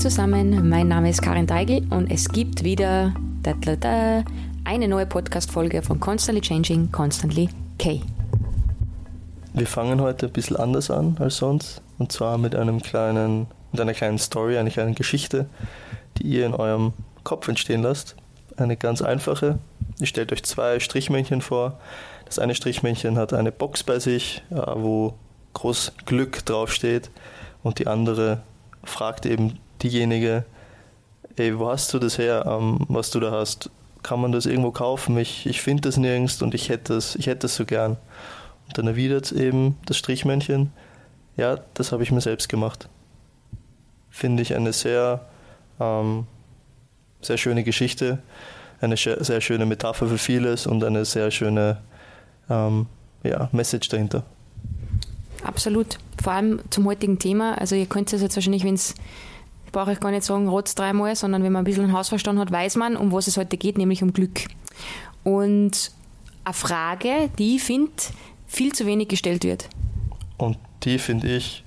Zusammen, mein Name ist Karin Deigel und es gibt wieder da, da, da, eine neue Podcast-Folge von Constantly Changing, Constantly K. Wir fangen heute ein bisschen anders an als sonst und zwar mit einem kleinen, mit einer kleinen Story, einer kleinen Geschichte, die ihr in eurem Kopf entstehen lasst. Eine ganz einfache. Ihr stellt euch zwei Strichmännchen vor. Das eine Strichmännchen hat eine Box bei sich, äh, wo groß Glück draufsteht und die andere fragt eben diejenige, ey, wo hast du das her, ähm, was du da hast? Kann man das irgendwo kaufen? Ich, ich finde das nirgends und ich hätte das, ich hätte das so gern. Und dann erwidert es das Strichmännchen, ja, das habe ich mir selbst gemacht. Finde ich eine sehr, ähm, sehr schöne Geschichte, eine sehr schöne Metapher für vieles und eine sehr schöne ähm, ja, Message dahinter. Absolut. Vor allem zum heutigen Thema. Also ihr könnt es jetzt wahrscheinlich, wenn es, brauche ich gar nicht sagen, rotz dreimal, sondern wenn man ein bisschen Hausverstand hat, weiß man, um was es heute geht, nämlich um Glück. Und eine Frage, die ich finde, viel zu wenig gestellt wird. Und die finde ich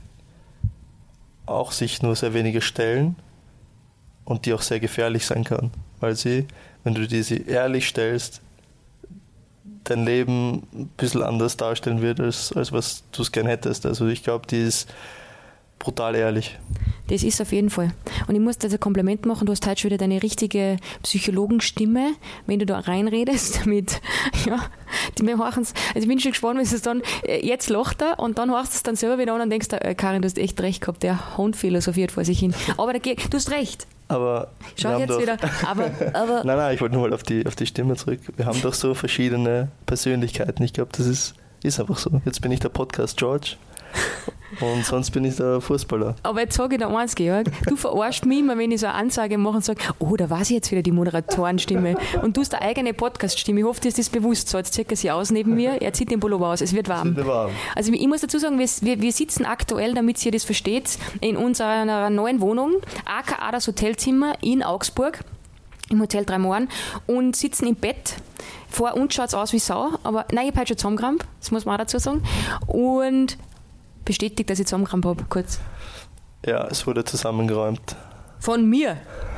auch sich nur sehr wenige stellen und die auch sehr gefährlich sein kann, weil sie, wenn du diese ehrlich stellst, dein Leben ein bisschen anders darstellen wird, als, als was du es gern hättest. Also ich glaube, die ist brutal ehrlich. Das ist auf jeden Fall. Und ich muss dir ein Kompliment machen, du hast heute schon wieder deine richtige Psychologenstimme, wenn du da reinredest, damit, ja, die mir horchen Also ich bin schon gespannt, wenn es dann, äh, jetzt lacht er und dann horchst du es dann selber wieder an und denkst, äh, Karin, du hast echt recht gehabt, der Hund philosophiert vor sich hin. Aber da, du hast recht. Aber Schau jetzt doch, wieder. Aber, aber nein, nein, ich wollte nur mal auf die, auf die Stimme zurück. Wir haben doch so verschiedene Persönlichkeiten. Ich glaube, das ist, ist einfach so. Jetzt bin ich der Podcast George und sonst bin ich der Fußballer. Aber jetzt sage ich dir eins, Georg, du verarschst mich immer, wenn ich so eine Ansage mache und sage, oh, da weiß ich jetzt wieder die Moderatorenstimme. Und du hast eine eigene Podcast-Stimme. Ich hoffe, dir ist das bewusst. So, jetzt checkt sie aus neben mir, er zieht den Pullover aus, es wird warm. Es warm. Also ich muss dazu sagen, wir, wir sitzen aktuell, damit ihr das versteht, in unserer neuen Wohnung, aka das Hotelzimmer in Augsburg im Hotel drei Mohren und sitzen im Bett. Vor uns schaut es aus wie Sau, aber nein, ich habe heute schon zusammengerammt, das muss man auch dazu sagen. Und bestätigt, dass ich zusammengerammt habe, kurz. Ja, es wurde zusammengeräumt. Von mir?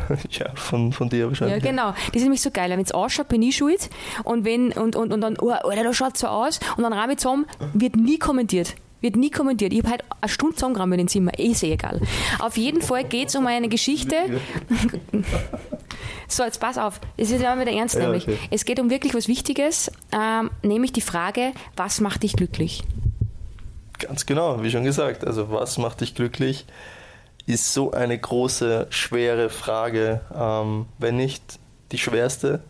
ja, von, von dir wahrscheinlich. Ja, genau. Das ist nämlich so geil. Wenn es ausschaut, bin ich schuld. Und wenn, und, und, und dann, oh, Alter, das schaut so aus. Und dann ramme ich zusammen, wird nie kommentiert. Wird nie kommentiert. Ich habe halt eine Stunde zusammengerammt in den Zimmer. Eh sehr egal. Auf jeden Fall geht es um eine Geschichte. so, jetzt pass auf. Es ist ja wieder ernst, ja, nämlich. Okay. Es geht um wirklich was Wichtiges, ähm, nämlich die Frage, was macht dich glücklich? Ganz genau, wie schon gesagt. Also was macht dich glücklich, ist so eine große, schwere Frage, ähm, wenn nicht die schwerste,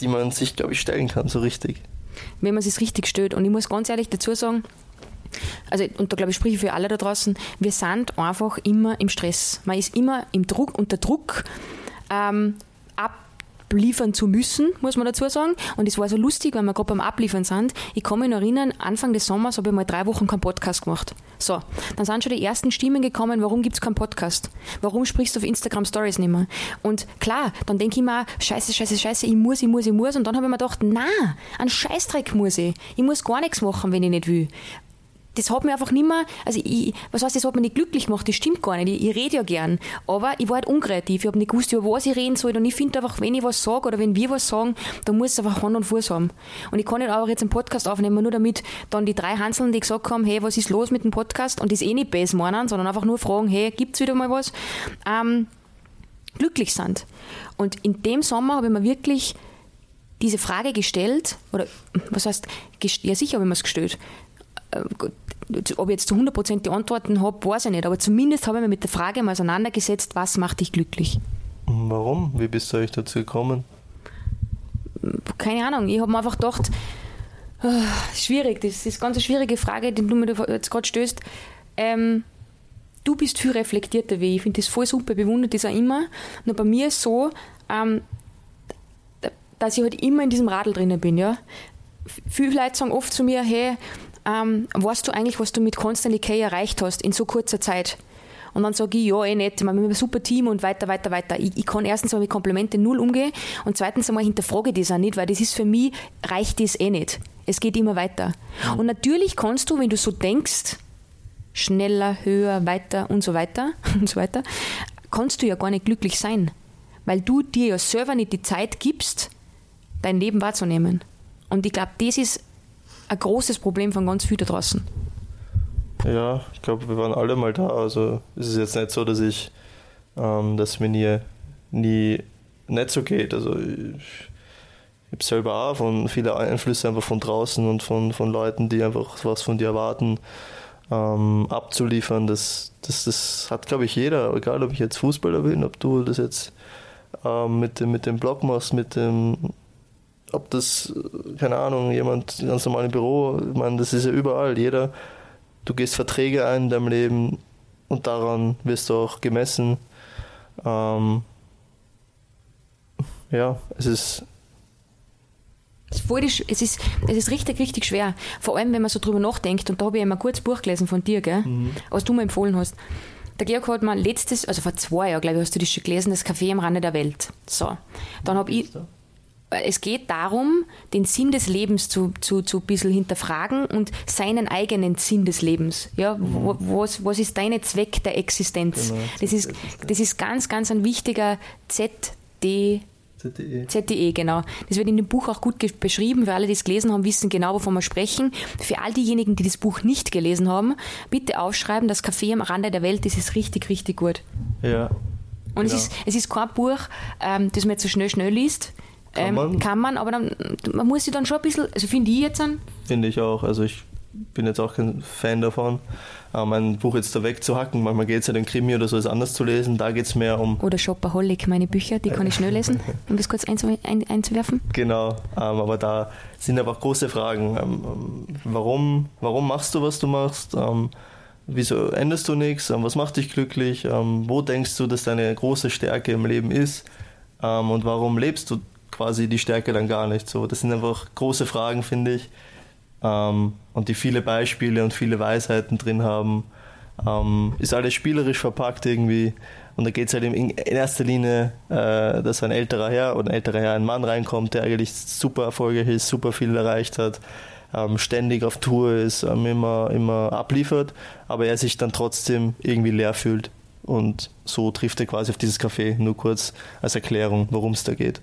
die man sich, glaube ich, stellen kann, so richtig. Wenn man sich richtig stellt. Und ich muss ganz ehrlich dazu sagen, also, und da glaube ich, spreche ich für alle da draußen, wir sind einfach immer im Stress. Man ist immer im Druck, unter Druck, ähm, ab abliefern zu müssen, muss man dazu sagen. Und es war so lustig, weil wir gerade beim Abliefern sind. Ich kann mich noch erinnern, Anfang des Sommers habe ich mal drei Wochen keinen Podcast gemacht. So, dann sind schon die ersten Stimmen gekommen, warum gibt es keinen Podcast? Warum sprichst du auf Instagram Stories nicht mehr? Und klar, dann denke ich mir, scheiße, scheiße, scheiße, ich muss, ich muss, ich muss. Und dann habe ich mir gedacht, na, ein Scheißdreck muss ich. Ich muss gar nichts machen, wenn ich nicht will das hat mir einfach nicht mehr, also ich, was heißt, das hat mich nicht glücklich gemacht, das stimmt gar nicht, ich, ich rede ja gern, aber ich war halt unkreativ, ich habe nicht gewusst, über was ich reden soll. Und ich finde einfach, wenn ich was sage oder wenn wir was sagen, dann muss es einfach Hand und Fuß haben. Und ich kann nicht einfach jetzt einen Podcast aufnehmen, nur damit dann die drei Hanseln, die gesagt haben, hey, was ist los mit dem Podcast? Und das eh nicht besser meinen, sondern einfach nur fragen, hey, gibt's wieder mal was, ähm, glücklich sind. Und in dem Sommer habe ich mir wirklich diese Frage gestellt, oder was heißt, ja sicher habe ich mir es gestellt, äh, ob ich jetzt zu 100% die Antworten habe, weiß ich nicht. Aber zumindest habe ich mich mit der Frage mal auseinandergesetzt, was macht dich glücklich? Warum? Wie bist du euch dazu gekommen? Keine Ahnung. Ich habe mir einfach gedacht, oh, schwierig, das ist eine ganz schwierige Frage, die du mir jetzt gerade stößt. Ähm, du bist viel reflektierter wie ich. Ich finde das voll super, bewundert das auch immer. Nur bei mir ist es so, ähm, dass ich halt immer in diesem Radl drinnen bin. Ja? Viele Leute sagen oft zu mir, hey, ähm, weißt du eigentlich, was du mit Constantly K erreicht hast in so kurzer Zeit? Und dann sage ich, ja, eh nicht, wir haben ein super Team und weiter, weiter, weiter. Ich, ich kann erstens mal mit Komplimente null umgehen und zweitens einmal hinterfrage ich das auch nicht, weil das ist für mich, reicht das eh nicht. Es geht immer weiter. Und natürlich kannst du, wenn du so denkst, schneller, höher, weiter und so weiter und so weiter, kannst du ja gar nicht glücklich sein, weil du dir ja selber nicht die Zeit gibst, dein Leben wahrzunehmen. Und ich glaube, das ist ein großes Problem von ganz vielen da draußen. Ja, ich glaube, wir waren alle mal da. Also es ist jetzt nicht so, dass ich, ähm, dass mir nie, nie nicht so geht. Also ich, ich habe selber auch von viele Einflüsse einfach von draußen und von, von Leuten, die einfach was von dir erwarten, ähm, abzuliefern. Das, das, das hat, glaube ich, jeder, egal ob ich jetzt Fußballer bin, ob du das jetzt ähm, mit, dem, mit dem Blog machst, mit dem, ob das, keine Ahnung, jemand ganz normal im Büro, ich meine, das ist ja überall. Jeder, du gehst Verträge ein in deinem Leben und daran wirst du auch gemessen. Ähm, ja, es ist es ist, es ist richtig, richtig schwer. Vor allem, wenn man so drüber nachdenkt, und da habe ich einmal kurz Buch gelesen von dir, gell, mhm. was du mir empfohlen hast. Der Georg hat mal letztes, also vor zwei Jahren, glaube ich, hast du das schon gelesen, das Café am Rande der Welt. So. Dann habe ich. Es geht darum, den Sinn des Lebens zu, zu, zu ein bisschen hinterfragen und seinen eigenen Sinn des Lebens. Ja, mhm. was, was ist dein Zweck der Existenz? Genau, das, ist, das ist ganz, ganz ein wichtiger ZD. ZDE. ZDE, genau. Das wird in dem Buch auch gut beschrieben. Für alle, die es gelesen haben, wissen genau, wovon wir sprechen. Für all diejenigen, die das Buch nicht gelesen haben, bitte aufschreiben, das Café am Rande der Welt, das ist richtig, richtig gut. Ja. Und genau. es, ist, es ist kein Buch, ähm, das man jetzt so schnell, schnell liest. Kann, ähm, man. kann man, aber dann, man muss sich dann schon ein bisschen, also finde ich jetzt an. Finde ich auch. Also ich bin jetzt auch kein Fan davon, mein Buch jetzt da wegzuhacken. Manchmal geht es ja den Krimi oder so, ist anders zu lesen. Da geht es mehr um. Oder Shopaholic, meine Bücher, die kann ich schnell lesen, um das kurz einzu ein einzuwerfen. Genau, ähm, aber da sind einfach große Fragen. Ähm, warum, warum machst du, was du machst? Ähm, wieso änderst du nichts? Ähm, was macht dich glücklich? Ähm, wo denkst du, dass deine große Stärke im Leben ist? Ähm, und warum lebst du quasi die Stärke dann gar nicht? So, das sind einfach große Fragen, finde ich ähm, und die viele Beispiele und viele Weisheiten drin haben. Ähm, ist alles spielerisch verpackt irgendwie. Und da geht es halt in erster Linie, äh, dass ein älterer Herr oder ein älterer Herr, ein Mann reinkommt, der eigentlich super erfolgreich ist, super viel erreicht hat, ähm, ständig auf Tour ist, ähm, immer, immer abliefert, aber er sich dann trotzdem irgendwie leer fühlt. Und so trifft er quasi auf dieses Café, nur kurz als Erklärung, worum es da geht.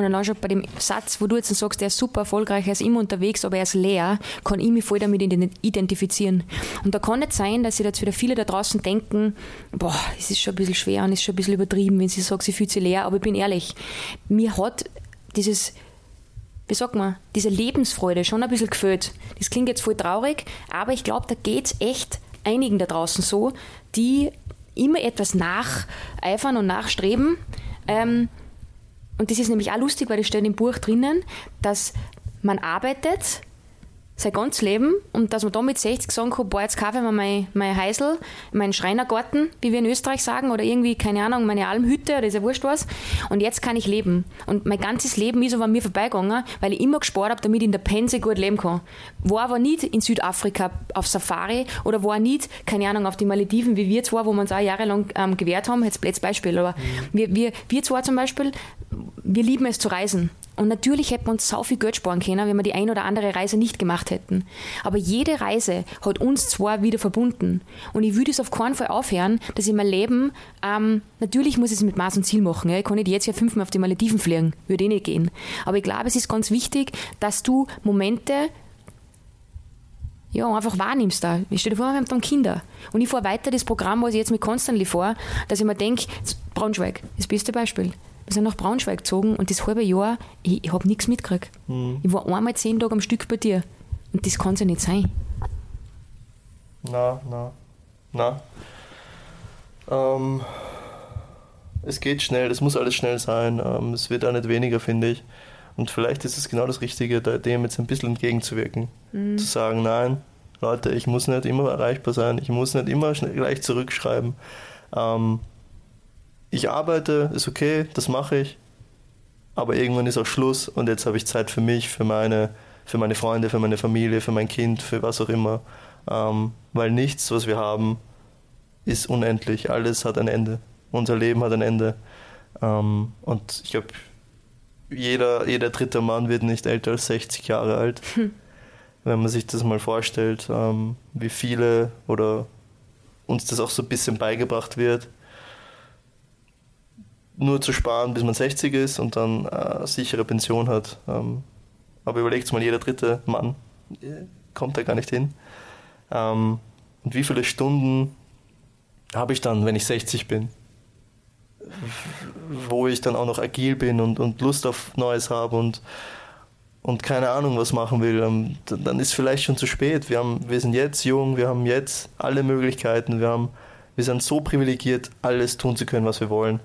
Und dann auch schon bei dem Satz, wo du jetzt sagst, der ist super erfolgreich, er ist immer unterwegs, aber er ist leer, kann ich mich voll damit identifizieren. Und da kann nicht sein, dass sich jetzt wieder viele da draußen denken, boah, es ist schon ein bisschen schwer und es ist schon ein bisschen übertrieben, wenn sie sagt, sie fühlt sich leer, aber ich bin ehrlich, mir hat dieses, wie sagt man, diese Lebensfreude schon ein bisschen gefällt. Das klingt jetzt voll traurig, aber ich glaube, da geht es echt einigen da draußen so, die immer etwas nacheifern und nachstreben, ähm, und das ist nämlich auch lustig, weil das steht im Buch drinnen, dass man arbeitet sein ganzes Leben und dass man da mit 60 sagen kann, boah, jetzt kaufe ich mir mein, mein Heisel, meinen Schreinergarten, wie wir in Österreich sagen, oder irgendwie, keine Ahnung, meine Almhütte, oder ist ja wurscht was. Und jetzt kann ich leben. Und mein ganzes Leben ist aber an mir vorbeigegangen, weil ich immer gespart habe, damit ich in der Pense gut leben kann. War aber nicht in Südafrika auf Safari oder war nicht, keine Ahnung, auf die Malediven, wie wir zwar, wo wir uns auch jahrelang ähm, gewährt haben, jetzt Beispiel, aber mhm. wir, wir, wir zwar zum Beispiel, wir lieben es zu reisen. Und natürlich hätten wir uns so viel Geld sparen können, wenn wir die ein oder andere Reise nicht gemacht hätten. Aber jede Reise hat uns zwar wieder verbunden. Und ich würde es auf keinen Fall aufhören, dass ich mein Leben, ähm, natürlich muss ich es mit Maß und Ziel machen. Ja. Ich kann nicht jetzt ja fünfmal auf die Malediven fliegen, würde eh nicht gehen. Aber ich glaube, es ist ganz wichtig, dass du Momente ja, einfach wahrnimmst da. Ich stelle dir vor, wir haben dann Kinder. Und ich fahre weiter das Programm, was ich jetzt mit Constantly vor, dass ich mir denke, Braunschweig, das beste Beispiel. Wir sind nach Braunschweig gezogen und das halbe Jahr, ich, ich habe nichts mitgekriegt. Mhm. Ich war einmal zehn Tage am Stück bei dir. Und das kann es ja nicht sein. Na, na, na. Ähm, es geht schnell, es muss alles schnell sein. Ähm, es wird auch nicht weniger, finde ich. Und vielleicht ist es genau das Richtige, dem jetzt ein bisschen entgegenzuwirken. Mhm. Zu sagen, nein, Leute, ich muss nicht immer erreichbar sein, ich muss nicht immer gleich zurückschreiben. Ähm, ich arbeite, ist okay, das mache ich, aber irgendwann ist auch Schluss und jetzt habe ich Zeit für mich, für meine, für meine Freunde, für meine Familie, für mein Kind, für was auch immer. Ähm, weil nichts, was wir haben, ist unendlich. Alles hat ein Ende. Unser Leben hat ein Ende. Ähm, und ich glaube, jeder, jeder dritte Mann wird nicht älter als 60 Jahre alt. Hm. wenn man sich das mal vorstellt, ähm, wie viele oder uns das auch so ein bisschen beigebracht wird, nur zu sparen, bis man 60 ist und dann eine sichere Pension hat. Ähm, aber überlegt mal, jeder dritte Mann äh, kommt da gar nicht hin. Ähm, und wie viele Stunden habe ich dann, wenn ich 60 bin? Wo ich dann auch noch agil bin und, und Lust auf Neues habe und, und keine Ahnung, was machen will, ähm, dann ist vielleicht schon zu spät. Wir, haben, wir sind jetzt jung, wir haben jetzt alle Möglichkeiten, wir, haben, wir sind so privilegiert, alles tun zu können, was wir wollen.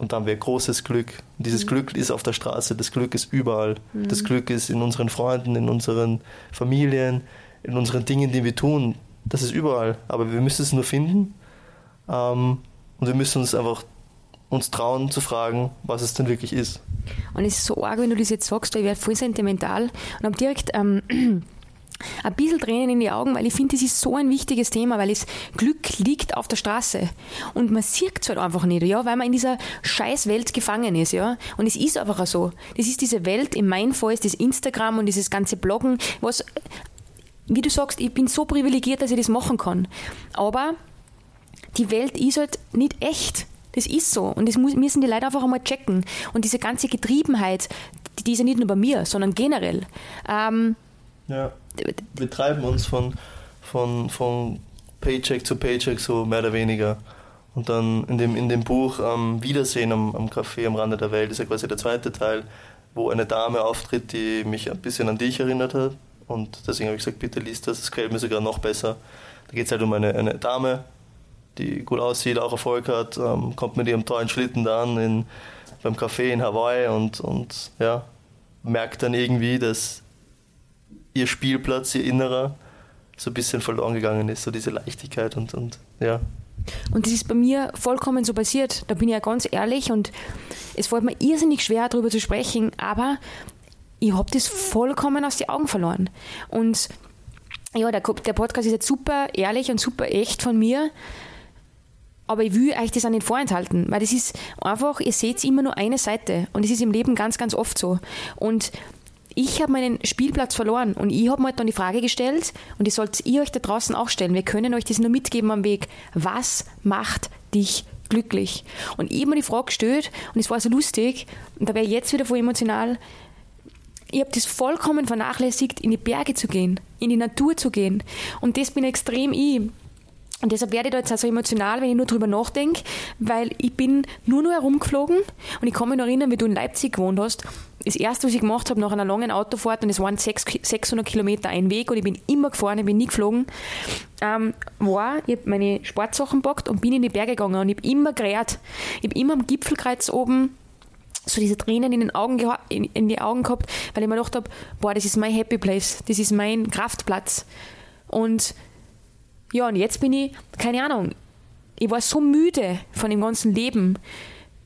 Und dann haben wir großes Glück. Und dieses mhm. Glück ist auf der Straße, das Glück ist überall. Mhm. Das Glück ist in unseren Freunden, in unseren Familien, in unseren Dingen, die wir tun. Das ist überall. Aber wir müssen es nur finden. Ähm, und wir müssen uns einfach uns trauen zu fragen, was es denn wirklich ist. Und es ist so arg, wenn du das jetzt sagst, weil ich werde voll sentimental und habe direkt ähm, ein bisschen Tränen in die Augen, weil ich finde, das ist so ein wichtiges Thema, weil das Glück liegt auf der Straße und man sieht es halt einfach nicht, ja, weil man in dieser scheiß Welt gefangen ist, ja, und es ist einfach so. Das ist diese Welt, in meinem Fall ist das Instagram und dieses ganze Bloggen, was, wie du sagst, ich bin so privilegiert, dass ich das machen kann, aber die Welt ist halt nicht echt. Das ist so. Und das müssen die Leute einfach einmal checken. Und diese ganze Getriebenheit, die ist ja nicht nur bei mir, sondern generell. Ähm, ja wir treiben uns von, von, von Paycheck zu Paycheck so mehr oder weniger. Und dann in dem, in dem Buch ähm, Wiedersehen am, am Café am Rande der Welt ist ja quasi der zweite Teil, wo eine Dame auftritt, die mich ein bisschen an dich erinnert hat. Und deswegen habe ich gesagt, bitte liest das, es gefällt mir sogar noch besser. Da geht es halt um eine, eine Dame, die gut aussieht, auch Erfolg hat, ähm, kommt mit ihrem tollen Schlitten da an in, beim Café in Hawaii und, und ja, merkt dann irgendwie, dass ihr Spielplatz, ihr Innerer so ein bisschen verloren gegangen ist, so diese Leichtigkeit und, und ja. Und das ist bei mir vollkommen so passiert. Da bin ich ja ganz ehrlich und es fällt mir irrsinnig schwer, darüber zu sprechen, aber ich habe das vollkommen aus den Augen verloren. Und ja, der, der Podcast ist jetzt super ehrlich und super echt von mir, aber ich will euch das auch nicht vorenthalten, weil das ist einfach, ihr seht immer nur eine Seite und es ist im Leben ganz, ganz oft so. Und ich habe meinen Spielplatz verloren und ich habe mir dann die Frage gestellt und die sollt ihr euch da draußen auch stellen. Wir können euch das nur mitgeben am Weg. Was macht dich glücklich? Und ich habe mir die Frage gestellt und es war so lustig und da wäre ich jetzt wieder voll emotional. Ich habe das vollkommen vernachlässigt, in die Berge zu gehen, in die Natur zu gehen. Und das bin extrem ich. Und deshalb werde ich da jetzt auch so emotional, wenn ich nur drüber nachdenke, weil ich bin nur noch herumgeflogen und ich kann mich noch erinnern, wie du in Leipzig gewohnt hast. Das erste, was ich gemacht habe nach einer langen Autofahrt, und es waren 600 Kilometer ein Weg und ich bin immer gefahren, ich bin nie geflogen, ähm, war, ich habe meine Sportsachen gepackt und bin in die Berge gegangen und ich habe immer gerät. Ich habe immer am Gipfelkreuz oben so diese Tränen in den Augen in, in die Augen gehabt, weil ich mir gedacht habe, boah, das ist mein Happy Place, das ist mein Kraftplatz. Und ja, und jetzt bin ich, keine Ahnung, ich war so müde von dem ganzen Leben.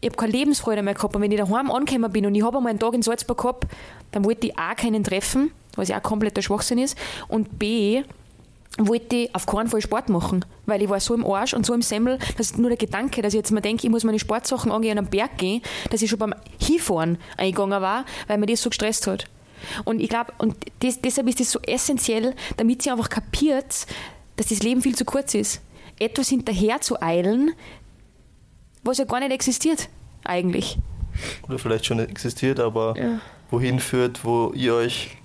Ich habe keine Lebensfreude mehr gehabt. Und wenn ich daheim angekommen bin und ich habe einmal einen Tag in Salzburg gehabt, dann wollte ich A, keinen treffen, was ja auch kompletter Schwachsinn ist. Und B, wollte ich auf keinen Fall Sport machen, weil ich war so im Arsch und so im Semmel, dass nur der Gedanke, dass ich jetzt mal denke, ich muss meine Sportsachen angehen und am Berg gehen, dass ich schon beim Hinfahren eingegangen war, weil mir das so gestresst hat. Und ich glaube, und das, deshalb ist das so essentiell, damit sie einfach kapiert, dass das Leben viel zu kurz ist. Etwas hinterher zu eilen, was ja gar nicht existiert, eigentlich. Oder vielleicht schon existiert, aber ja. wohin führt, wo ihr euch,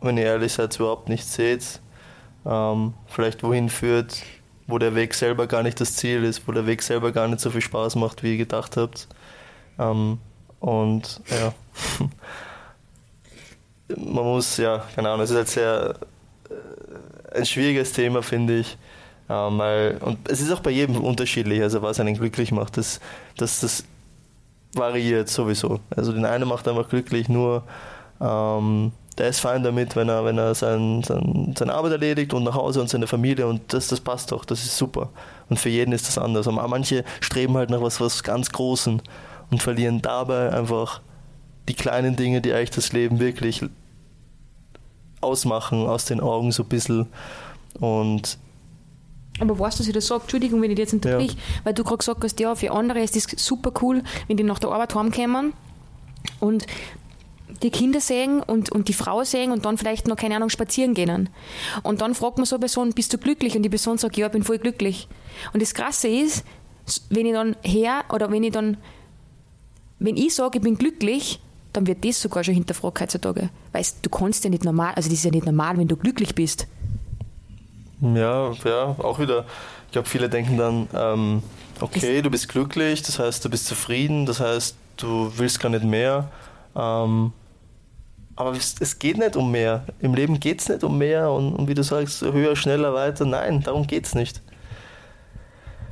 wenn ihr ehrlich seid, überhaupt nicht seht. Ähm, vielleicht wohin führt, wo der Weg selber gar nicht das Ziel ist, wo der Weg selber gar nicht so viel Spaß macht, wie ihr gedacht habt. Ähm, und ja, man muss, ja, keine Ahnung, es ist halt sehr ein schwieriges Thema, finde ich. Ähm, weil, und es ist auch bei jedem unterschiedlich, also was einen glücklich macht. Das, das, das variiert sowieso. Also den einen macht einfach glücklich, nur ähm, der ist fein damit, wenn er, wenn er sein, sein, seine Arbeit erledigt und nach Hause und seine Familie und das, das passt doch, das ist super. Und für jeden ist das anders. Aber manche streben halt nach was, was ganz Großen und verlieren dabei einfach die kleinen Dinge, die eigentlich das Leben wirklich ausmachen aus den Augen so ein bisschen. Und aber weißt du, was ich das sage? Entschuldigung, wenn ich jetzt unterbrich, ja. weil du gerade gesagt hast, ja, für andere ist das super cool, wenn die nach der Arbeit heimkommen und die Kinder sehen und, und die Frau sehen und dann vielleicht noch, keine Ahnung, spazieren gehen. Und dann fragt man so eine Person, bist du glücklich? Und die Person sagt, ja, ich bin voll glücklich. Und das Krasse ist, wenn ich dann her oder wenn ich dann, wenn ich sage, ich bin glücklich, dann wird das sogar schon hinterfragt heutzutage. Weißt du, kannst ja nicht normal, also das ist ja nicht normal, wenn du glücklich bist. Ja, ja, auch wieder. Ich glaube, viele denken dann, ähm, okay, du bist glücklich, das heißt, du bist zufrieden, das heißt, du willst gar nicht mehr. Ähm, aber es, geht nicht um mehr. Im Leben geht es nicht um mehr und, und, wie du sagst, höher, schneller, weiter. Nein, darum geht es nicht.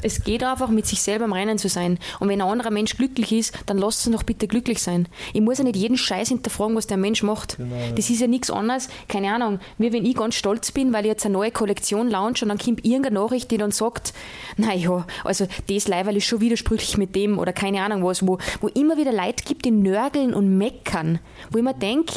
Es geht einfach, mit sich selber im Reinen zu sein. Und wenn ein anderer Mensch glücklich ist, dann lasst ihn doch bitte glücklich sein. Ich muss ja nicht jeden Scheiß hinterfragen, was der Mensch macht. Genau, ja. Das ist ja nichts anderes, keine Ahnung, wie wenn ich ganz stolz bin, weil ich jetzt eine neue Kollektion launch und dann kommt irgendeine Nachricht, die dann sagt, naja, also das Leiberl ist schon widersprüchlich mit dem oder keine Ahnung was, wo, wo immer wieder Leute gibt, die nörgeln und meckern. Wo ich mir denke,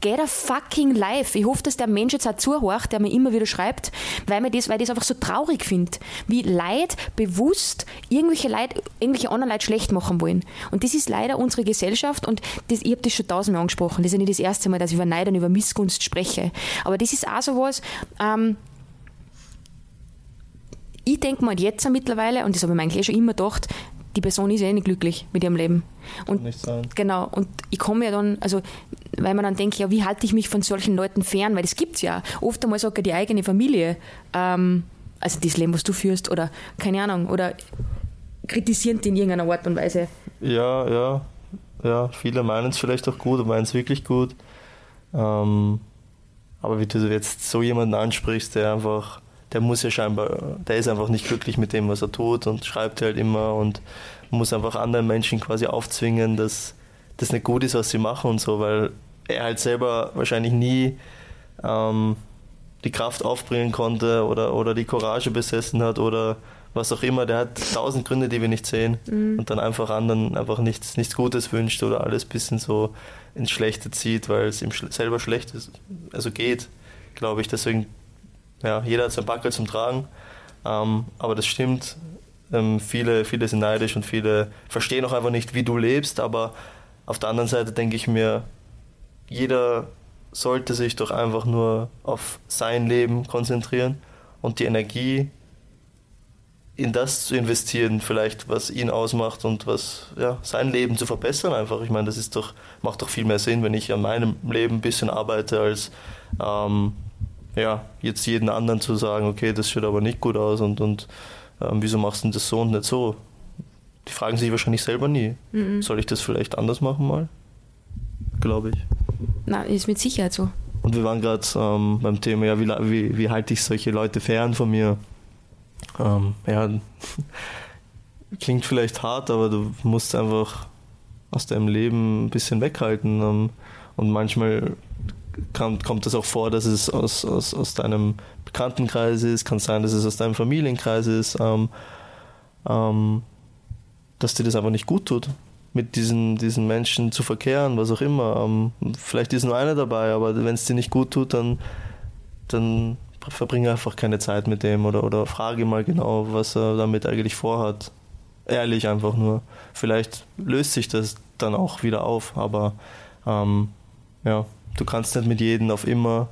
get a fucking life. Ich hoffe, dass der Mensch jetzt auch zuhört, der mir immer wieder schreibt, weil, mir das, weil ich das einfach so traurig finde. Wie Leid bewusst irgendwelche Leute, irgendwelche anderen Leute schlecht machen wollen. Und das ist leider unsere Gesellschaft und das, ich habe das schon tausendmal angesprochen. Das ist ja nicht das erste Mal, dass ich über Neid und über Missgunst spreche. Aber das ist auch so was, ähm, ich denke mal jetzt mittlerweile, und das habe ich mir eigentlich eh schon immer gedacht, die Person ist ja eh nicht glücklich mit ihrem Leben. Und nicht sein. genau, und ich komme ja dann, also weil man dann denkt, ja, wie halte ich mich von solchen Leuten fern? Weil das gibt es ja. Oft einmal sogar die eigene Familie, ähm, also das Leben, was du führst, oder keine Ahnung, oder kritisieren die in irgendeiner Art und Weise. Ja, ja, ja, viele meinen es vielleicht auch gut und meinen es wirklich gut. Ähm, aber wie du jetzt so jemanden ansprichst, der einfach, der muss ja scheinbar, der ist einfach nicht glücklich mit dem, was er tut und schreibt halt immer und muss einfach anderen Menschen quasi aufzwingen, dass das nicht gut ist, was sie machen und so, weil er halt selber wahrscheinlich nie ähm, die Kraft aufbringen konnte oder, oder die Courage besessen hat oder was auch immer. Der hat tausend Gründe, die wir nicht sehen mhm. und dann einfach anderen einfach nichts, nichts Gutes wünscht oder alles ein bisschen so ins Schlechte zieht, weil es ihm selber schlecht ist, also geht, glaube ich. Deswegen, ja, jeder hat sein Backel zum Tragen. Ähm, aber das stimmt. Ähm, viele, viele sind neidisch und viele verstehen auch einfach nicht, wie du lebst, aber auf der anderen Seite denke ich mir, jeder sollte sich doch einfach nur auf sein Leben konzentrieren und die Energie in das zu investieren, vielleicht was ihn ausmacht und was ja, sein Leben zu verbessern einfach. Ich meine, das ist doch, macht doch viel mehr Sinn, wenn ich an meinem Leben ein bisschen arbeite, als ähm, ja, jetzt jeden anderen zu sagen, okay, das schaut aber nicht gut aus und, und ähm, wieso machst du das so und nicht so? Die fragen sich wahrscheinlich selber nie. Mhm. Soll ich das vielleicht anders machen mal? Glaube ich. Na, ist mit Sicherheit so. Und wir waren gerade ähm, beim Thema, ja, wie, wie, wie halte ich solche Leute fern von mir? Ähm, ja, klingt vielleicht hart, aber du musst einfach aus deinem Leben ein bisschen weghalten. Ähm, und manchmal kann, kommt es auch vor, dass es aus, aus, aus deinem Bekanntenkreis ist, kann sein, dass es aus deinem Familienkreis ist. Ähm, ähm, dass dir das einfach nicht gut tut, mit diesen, diesen Menschen zu verkehren, was auch immer. Ähm, vielleicht ist nur einer dabei, aber wenn es dir nicht gut tut, dann, dann verbringe einfach keine Zeit mit dem oder, oder frage mal genau, was er damit eigentlich vorhat. Ehrlich einfach nur. Vielleicht löst sich das dann auch wieder auf, aber ähm, ja, du kannst nicht mit jedem auf immer,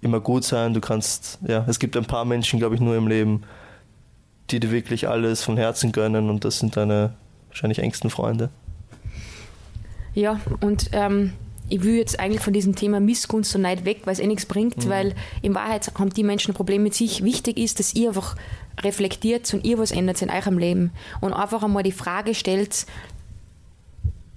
immer gut sein. Du kannst, ja, es gibt ein paar Menschen, glaube ich, nur im Leben, die dir wirklich alles von Herzen gönnen und das sind deine wahrscheinlich engsten Freunde. Ja, und ähm, ich will jetzt eigentlich von diesem Thema Missgunst und Neid weg, weil es eh nichts bringt, mhm. weil in Wahrheit haben die Menschen ein Problem mit sich. Wichtig ist, dass ihr einfach reflektiert und ihr was ändert in eurem Leben und einfach einmal die Frage stellt,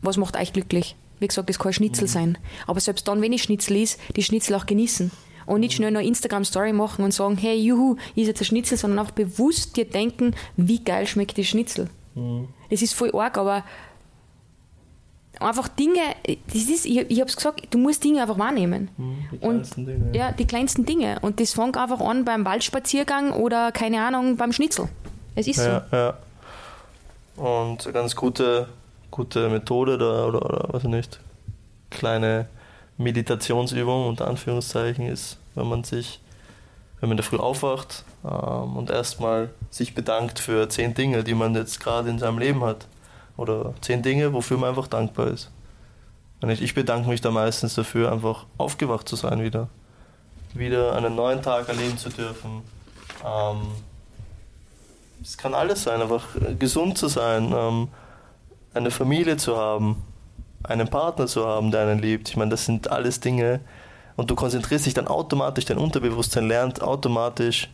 was macht euch glücklich? Wie gesagt, das kann Schnitzel mhm. sein. Aber selbst dann, wenn ich Schnitzel ist, die Schnitzel auch genießen und nicht schnell noch Instagram-Story machen und sagen, hey, juhu, ist jetzt ein Schnitzel, sondern auch bewusst dir denken, wie geil schmeckt die Schnitzel. Mhm. Das ist voll arg, aber einfach Dinge, das ist, ich, ich habe es gesagt, du musst Dinge einfach wahrnehmen. Mhm, die kleinsten Dinge. Ja, die kleinsten Dinge. Und das fängt einfach an beim Waldspaziergang oder, keine Ahnung, beim Schnitzel. Es ist ja, so. Ja. Und eine ganz gute, gute Methode da, oder, oder was nicht, kleine Meditationsübung unter Anführungszeichen ist, wenn man sich, wenn man in der Früh aufwacht ähm, und erstmal sich bedankt für zehn Dinge, die man jetzt gerade in seinem Leben hat. Oder zehn Dinge, wofür man einfach dankbar ist. Und ich, ich bedanke mich da meistens dafür, einfach aufgewacht zu sein wieder. Wieder einen neuen Tag erleben zu dürfen. Ähm, es kann alles sein, einfach gesund zu sein, ähm, eine Familie zu haben, einen Partner zu haben, der einen liebt. Ich meine, das sind alles Dinge. Und du konzentrierst dich dann automatisch, dein Unterbewusstsein lernt automatisch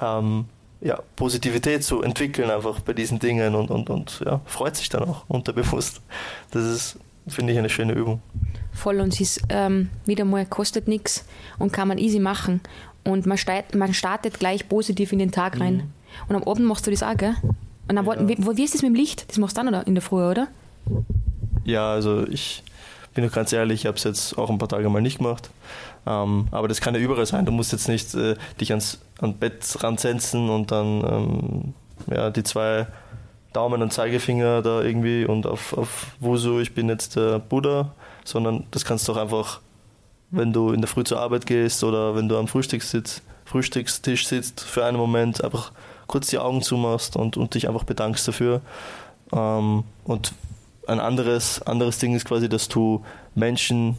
ähm, ja, Positivität zu entwickeln einfach bei diesen Dingen und, und, und ja, freut sich dann auch unterbewusst. Das ist, finde ich, eine schöne Übung. Voll und es ist ähm, wieder mal, kostet nichts und kann man easy machen. Und man, steigt, man startet gleich positiv in den Tag rein. Mhm. Und am Abend machst du das auch, gell? Und dann, ja. wie, wie ist das mit dem Licht? Das machst du dann in der Früh, oder? Ja, also ich bin doch ganz ehrlich, ich habe es jetzt auch ein paar Tage mal nicht gemacht. Ähm, aber das kann ja überall sein. Du musst jetzt nicht äh, dich ans, ans Bett ransetzen und dann ähm, ja, die zwei Daumen und Zeigefinger da irgendwie und auf, auf Wusu, ich bin jetzt der Buddha, sondern das kannst du auch einfach, wenn du in der Früh zur Arbeit gehst oder wenn du am Frühstückssitz, Frühstückstisch sitzt, für einen Moment einfach kurz die Augen zumachst und, und dich einfach bedankst dafür. Ähm, und ein anderes, anderes Ding ist quasi, dass du Menschen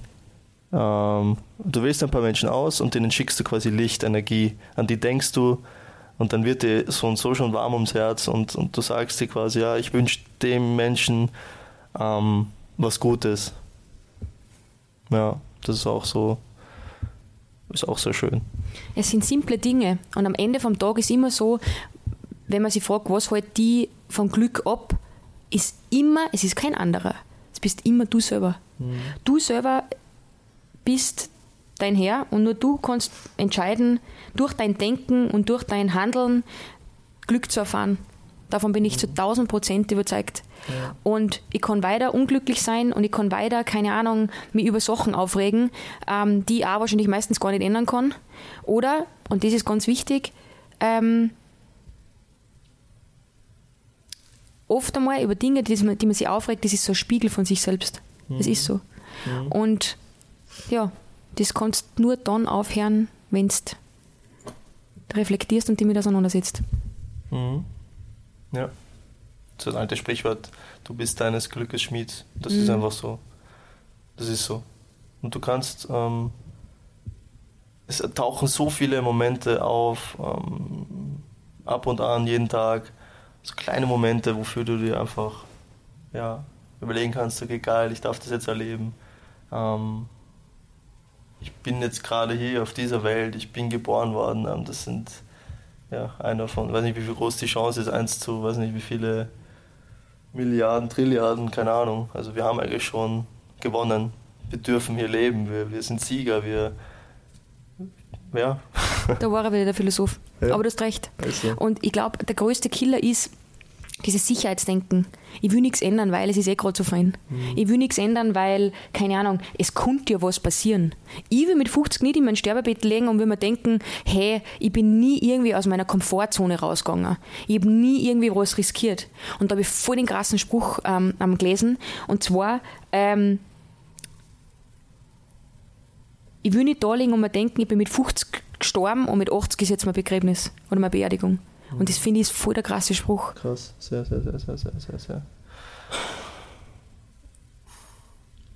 ähm, du wählst ein paar Menschen aus und denen schickst du quasi Licht, Energie, an die denkst du und dann wird dir so und so schon warm ums Herz und, und du sagst dir quasi, ja, ich wünsche dem Menschen ähm, was Gutes. Ja, das ist auch so, ist auch sehr schön. Es sind simple Dinge und am Ende vom Tag ist immer so, wenn man sich fragt, was hält die vom Glück ab, ist immer, es ist kein anderer. Es bist immer du selber. Mhm. Du selber bist dein Herr und nur du kannst entscheiden, durch dein Denken und durch dein Handeln Glück zu erfahren. Davon bin ich zu 1000 Prozent überzeugt. Ja. Und ich kann weiter unglücklich sein und ich kann weiter, keine Ahnung, mich über Sachen aufregen, ähm, die ich auch wahrscheinlich meistens gar nicht ändern kann. Oder, und das ist ganz wichtig, ähm, oft einmal über Dinge, die, die man sich aufregt, das ist so ein Spiegel von sich selbst. Mhm. Das ist so. Mhm. Und ja, das kannst du nur dann aufhören, wenn du reflektierst und dich mit auseinandersetzt. Mhm. Ja. So ein altes Sprichwort, du bist deines Glückes Schmied. Das mhm. ist einfach so. Das ist so. Und du kannst, ähm, es tauchen so viele Momente auf, ähm, ab und an, jeden Tag, so kleine Momente, wofür du dir einfach ja, überlegen kannst, okay, geil, ich darf das jetzt erleben. Ähm, ich bin jetzt gerade hier auf dieser Welt, ich bin geboren worden. Ähm, das sind ja einer von, weiß nicht, wie viel groß die Chance ist, eins zu, weiß nicht, wie viele Milliarden, Trilliarden, keine Ahnung. Also wir haben eigentlich schon gewonnen. Wir dürfen hier leben, wir, wir sind Sieger, wir ja. Da war er wieder der Philosoph. Ja. Aber du hast recht. Also. Und ich glaube, der größte Killer ist, dieses Sicherheitsdenken. Ich will nichts ändern, weil es ist eh gerade so fein. Mhm. Ich will nichts ändern, weil, keine Ahnung, es könnte ja was passieren. Ich will mit 50 nicht in mein Sterbebett legen und will mir denken, hey, ich bin nie irgendwie aus meiner Komfortzone rausgegangen. Ich habe nie irgendwie was riskiert. Und da habe ich voll den krassen Spruch ähm, gelesen. Und zwar, ähm, ich will nicht da liegen und mir denken, ich bin mit 50 gestorben und mit 80 ist jetzt mein Begräbnis oder meine Beerdigung. Und das finde ich ist voll der krasse Spruch. Krass, sehr, sehr, sehr, sehr, sehr, sehr, sehr.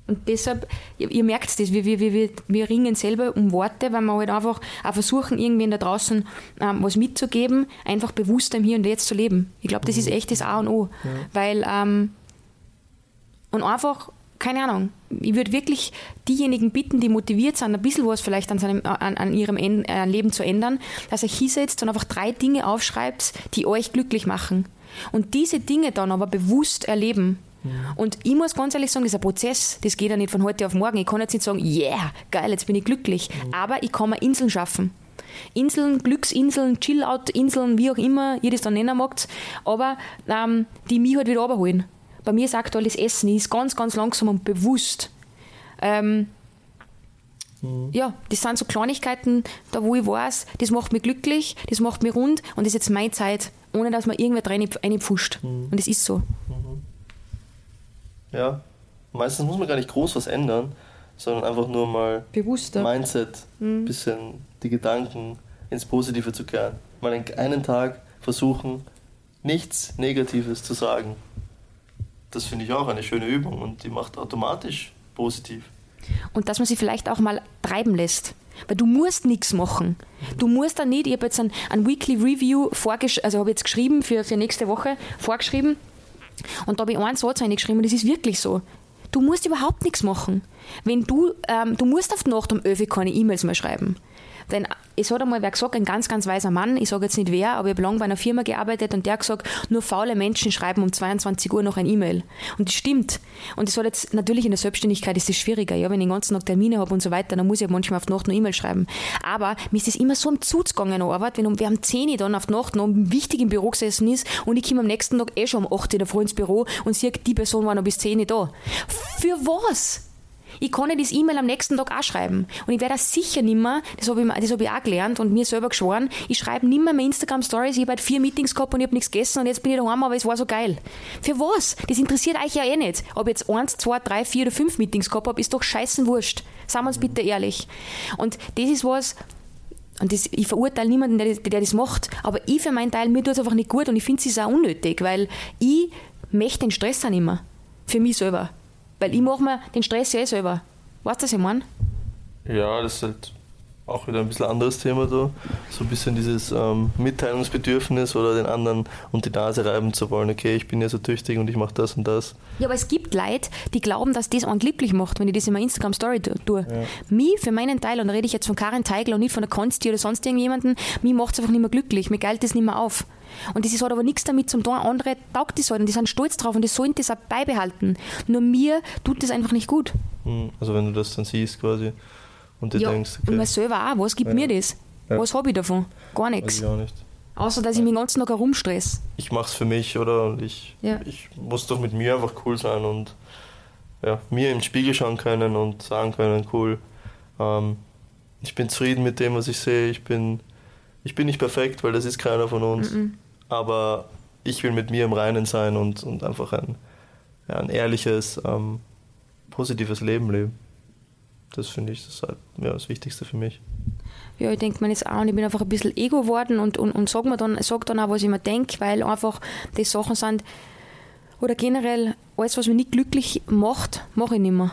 Und deshalb, ihr, ihr merkt das, wir, wir, wir, wir ringen selber um Worte, weil wir halt einfach auch versuchen, irgendwie da draußen ähm, was mitzugeben, einfach bewusst im Hier und Jetzt zu leben. Ich glaube, das ist mhm. echt das A und O. Ja. Weil, ähm, und einfach keine Ahnung, ich würde wirklich diejenigen bitten, die motiviert sind, ein bisschen was vielleicht an, seinem, an, an ihrem äh, Leben zu ändern, dass ihr hinsetzt und einfach drei Dinge aufschreibt, die euch glücklich machen. Und diese Dinge dann aber bewusst erleben. Und ich muss ganz ehrlich sagen, das ist ein Prozess, das geht ja nicht von heute auf morgen. Ich kann jetzt nicht sagen, yeah, geil, jetzt bin ich glücklich. Ja. Aber ich kann mir Inseln schaffen. Inseln, Glücksinseln, Chillout-Inseln, wie auch immer ihr das dann nennen mag, aber ähm, die mich halt wieder runterholen bei mir ist aktuelles Essen, ist ganz, ganz langsam und bewusst. Ähm, mhm. Ja, das sind so Kleinigkeiten, da wo ich weiß, das macht mich glücklich, das macht mich rund und das ist jetzt meine Zeit, ohne dass man irgendwer rein, reinpfuscht. Mhm. Und das ist so. Mhm. Ja, meistens muss man gar nicht groß was ändern, sondern einfach nur mal Bewusster. Mindset, ein mhm. bisschen die Gedanken ins Positive zu kehren. Mal einen Tag versuchen, nichts Negatives zu sagen das finde ich auch eine schöne Übung und die macht automatisch positiv. Und dass man sie vielleicht auch mal treiben lässt. Weil du musst nichts machen. Du musst dann nicht, ich habe jetzt ein, ein Weekly Review vorgesch also habe jetzt geschrieben für, für nächste Woche, vorgeschrieben. Und da habe ich einen Satz reingeschrieben und das ist wirklich so. Du musst überhaupt nichts machen. Wenn du, ähm, du musst auf die Nacht um 11 Uhr keine E-Mails mehr schreiben. Denn es hat einmal wer gesagt, ein ganz, ganz weiser Mann, ich sage jetzt nicht wer, aber ich habe lange bei einer Firma gearbeitet und der hat gesagt, nur faule Menschen schreiben um 22 Uhr noch ein E-Mail. Und das stimmt. Und das hat jetzt, natürlich in der Selbstständigkeit ist das schwieriger. Ja, wenn ich den ganzen Tag Termine habe und so weiter, dann muss ich manchmal auf die Nacht noch E-Mail schreiben. Aber mir ist das immer so am Zug gegangen, Arbeit, wenn um, wir haben 10 Uhr dann auf die Nacht noch wichtig im Büro gesessen ist und ich komme am nächsten Tag eh schon um 8 Uhr in der ins Büro und sehe, die Person war noch bis 10 Uhr da. Für was? Ich kann das E-Mail am nächsten Tag auch schreiben. Und ich werde das sicher nimmer, das habe ich, hab ich auch gelernt und mir selber geschworen, ich schreibe nimmer mehr Instagram-Stories, ich habe halt vier Meetings gehabt und ich habe nichts gegessen und jetzt bin ich daheim, aber es war so geil. Für was? Das interessiert euch ja eh nicht. Ob ich jetzt eins, zwei, drei, vier oder fünf Meetings gehabt habe, ist doch scheißen wurscht. Seien wir uns bitte ehrlich. Und das ist was, und das, ich verurteile niemanden, der, der das macht, aber ich für meinen Teil, mir tut es einfach nicht gut und ich finde es auch unnötig, weil ich möchte den Stress nicht mehr. Für mich selber. Weil ich mache mir den Stress ja eh selber. Weißt du, was ich meine? Ja, das ist halt auch wieder ein bisschen anderes Thema da. So ein bisschen dieses ähm, Mitteilungsbedürfnis oder den anderen und die Nase reiben zu wollen. Okay, ich bin ja so tüchtig und ich mache das und das. Ja, aber es gibt Leute, die glauben, dass das einen glücklich macht, wenn ich das in meiner Instagram-Story tue. Ja. Mich, für meinen Teil, und da rede ich jetzt von Karin Teigler und nicht von der Konsti oder sonst irgendjemanden, mich macht es einfach nicht mehr glücklich. Mir geilt das nicht mehr auf. Und das hat aber nichts damit zum tun. Andere taugt das halt und die sind stolz drauf und die sollen das auch beibehalten. Nur mir tut das einfach nicht gut. Hm, also wenn du das dann siehst quasi und du ja, denkst, okay. und mir selber auch, was gibt ja. mir das? Ja. Was habe ich davon? Gar nichts. auch nicht. Außer, dass ich mich den ganzen Tag herumstress. Ich mache es für mich, oder? Und ich, ich muss doch mit mir einfach cool sein und ja, mir im Spiegel schauen können und sagen können, cool, ähm, ich bin zufrieden mit dem, was ich sehe. Ich bin, ich bin nicht perfekt, weil das ist keiner von uns. Mm -mm. Aber ich will mit mir im Reinen sein und, und einfach ein, ja, ein ehrliches, ähm, positives Leben leben. Das finde ich das, halt, ja, das Wichtigste für mich. Ja, ich denke mir jetzt auch, und ich bin einfach ein bisschen ego geworden und, und, und sage dann, sag dann auch, was ich mir denke, weil einfach die Sachen sind, oder generell alles, was mich nicht glücklich macht, mache ich nicht mehr.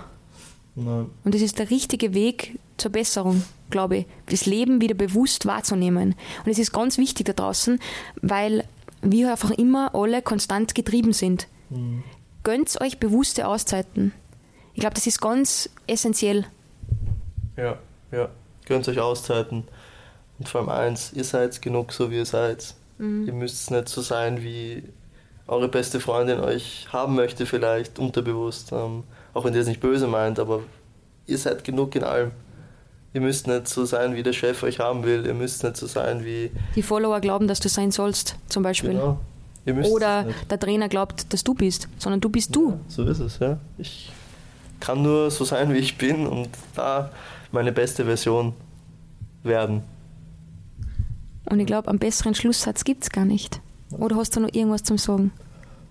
Nein. Und das ist der richtige Weg zur Besserung, glaube ich. Das Leben wieder bewusst wahrzunehmen. Und es ist ganz wichtig da draußen, weil wir einfach immer alle konstant getrieben sind. Mhm. Gönnt euch bewusste Auszeiten. Ich glaube, das ist ganz essentiell. Ja, ja. Gönnt euch Auszeiten. Und vor allem eins, ihr seid genug so, wie ihr seid. Mhm. Ihr müsst nicht so sein, wie eure beste Freundin euch haben möchte, vielleicht unterbewusst. Ähm, auch wenn ihr es nicht böse meint, aber ihr seid genug in allem. Ihr müsst nicht so sein, wie der Chef euch haben will. Ihr müsst nicht so sein, wie. Die Follower glauben, dass du sein sollst, zum Beispiel. Genau. Oder der Trainer glaubt, dass du bist, sondern du bist du. Ja, so ist es, ja. Ich kann nur so sein, wie ich bin und da meine beste Version werden. Und ich glaube, einen besseren Schlusssatz gibt es gar nicht. Oder hast du noch irgendwas zum Sagen?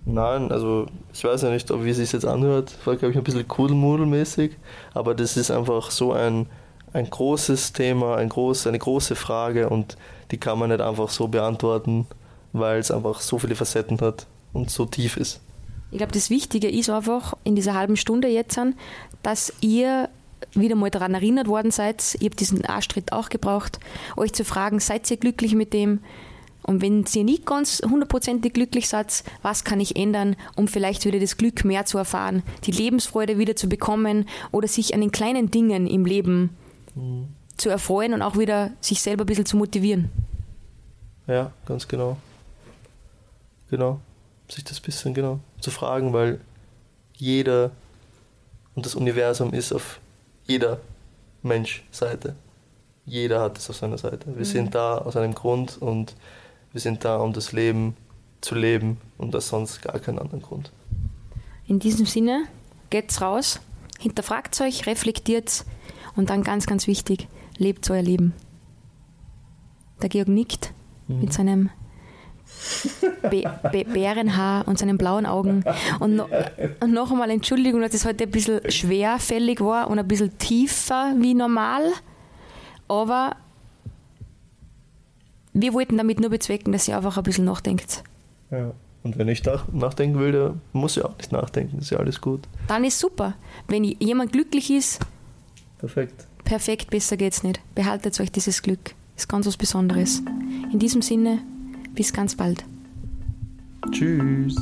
Nein, also ich weiß ja nicht, ob wie es sich jetzt anhört. War, glaube ich, ein bisschen kudelmudelmäßig. Aber das ist einfach so ein, ein großes Thema, ein groß, eine große Frage und die kann man nicht einfach so beantworten, weil es einfach so viele Facetten hat und so tief ist. Ich glaube, das Wichtige ist einfach in dieser halben Stunde jetzt, dass ihr wieder mal daran erinnert worden seid, ihr habt diesen Arschtritt auch gebraucht, euch zu fragen, seid ihr glücklich mit dem? Und wenn ihr nicht ganz hundertprozentig glücklich seid, was kann ich ändern, um vielleicht wieder das Glück mehr zu erfahren, die Lebensfreude wieder zu bekommen oder sich an den kleinen Dingen im Leben mhm. zu erfreuen und auch wieder sich selber ein bisschen zu motivieren? Ja, ganz genau. Genau sich das bisschen genau zu fragen, weil jeder und das Universum ist auf jeder Mensch-Seite. Jeder hat es auf seiner Seite. Wir mhm. sind da aus einem Grund und wir sind da, um das Leben zu leben und aus sonst gar keinen anderen Grund. In diesem Sinne, geht's raus, hinterfragt euch, reflektiert und dann ganz, ganz wichtig, lebt euer Leben. Der Georg nickt mhm. mit seinem Be Be Bärenhaar und seinen blauen Augen. Und, no und noch einmal Entschuldigung, dass es heute ein bisschen schwerfällig war und ein bisschen tiefer wie normal. Aber wir wollten damit nur bezwecken, dass ihr einfach ein bisschen nachdenkt. Ja, Und wenn ich nachdenken will, der muss ja auch nicht nachdenken, ist ja alles gut. Dann ist super. Wenn jemand glücklich ist, perfekt. Perfekt, besser geht's nicht. Behaltet euch dieses Glück. Ist ganz was Besonderes. In diesem Sinne, bis ganz bald. Tschüss.